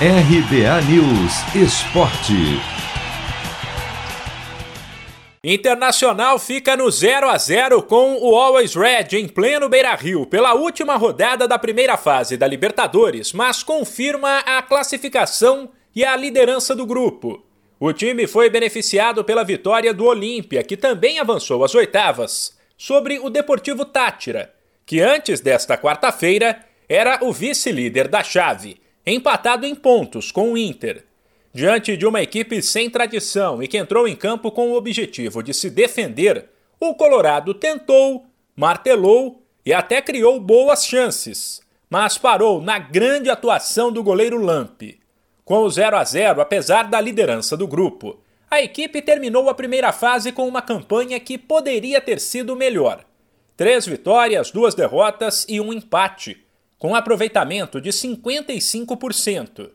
RBA News Esporte. Internacional fica no 0 a 0 com o Always Red em pleno Beira-Rio pela última rodada da primeira fase da Libertadores, mas confirma a classificação e a liderança do grupo. O time foi beneficiado pela vitória do Olímpia, que também avançou às oitavas, sobre o Deportivo Tátira, que antes desta quarta-feira era o vice-líder da chave empatado em pontos com o Inter. Diante de uma equipe sem tradição e que entrou em campo com o objetivo de se defender, o Colorado tentou, martelou e até criou boas chances, mas parou na grande atuação do goleiro Lampe. Com o 0 a 0, apesar da liderança do grupo, a equipe terminou a primeira fase com uma campanha que poderia ter sido melhor. Três vitórias, duas derrotas e um empate, com aproveitamento de 55%,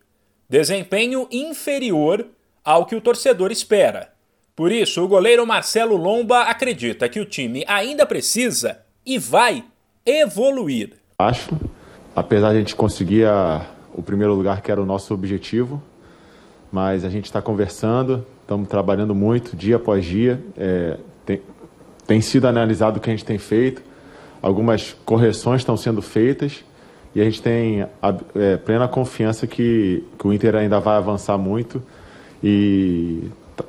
desempenho inferior ao que o torcedor espera. Por isso, o goleiro Marcelo Lomba acredita que o time ainda precisa e vai evoluir. Acho, apesar de a gente conseguir a, o primeiro lugar, que era o nosso objetivo, mas a gente está conversando, estamos trabalhando muito dia após dia. É, tem, tem sido analisado o que a gente tem feito, algumas correções estão sendo feitas e a gente tem a, é, plena confiança que, que o Inter ainda vai avançar muito e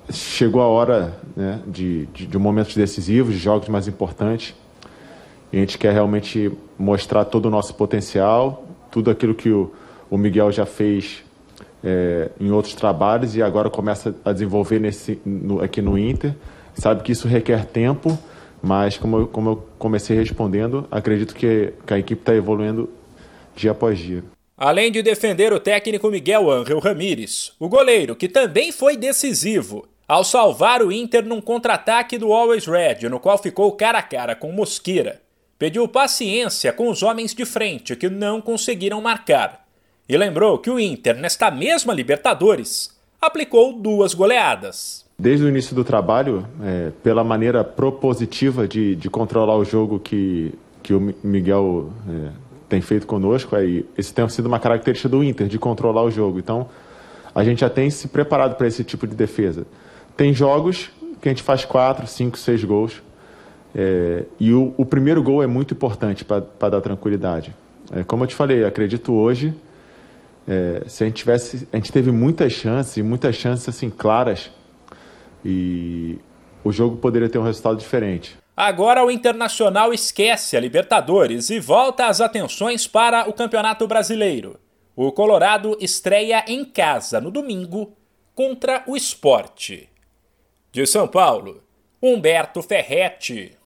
chegou a hora né, de, de, de momentos decisivos, de jogos mais importantes. E a gente quer realmente mostrar todo o nosso potencial, tudo aquilo que o, o Miguel já fez é, em outros trabalhos e agora começa a desenvolver nesse, no, aqui no Inter. Sabe que isso requer tempo, mas como eu, como eu comecei respondendo, acredito que, que a equipe está evoluindo dia após dia. Além de defender o técnico Miguel Ángel Ramírez, o goleiro, que também foi decisivo ao salvar o Inter num contra-ataque do Always Red, no qual ficou cara a cara com Mosqueira, pediu paciência com os homens de frente que não conseguiram marcar e lembrou que o Inter, nesta mesma Libertadores, aplicou duas goleadas. Desde o início do trabalho, é, pela maneira propositiva de, de controlar o jogo que, que o Miguel é, tem feito conosco, aí esse tem sido uma característica do Inter, de controlar o jogo. Então, a gente já tem se preparado para esse tipo de defesa. Tem jogos que a gente faz quatro, cinco, seis gols. É, e o, o, primeiro gol é muito importante para dar tranquilidade. É, como eu te falei, acredito hoje, é, se a gente tivesse, a gente teve muitas chances, muitas chances assim claras, e o jogo poderia ter um resultado diferente. Agora o Internacional esquece a Libertadores e volta as atenções para o Campeonato Brasileiro. O Colorado estreia em casa no domingo contra o Esporte. De São Paulo, Humberto Ferretti.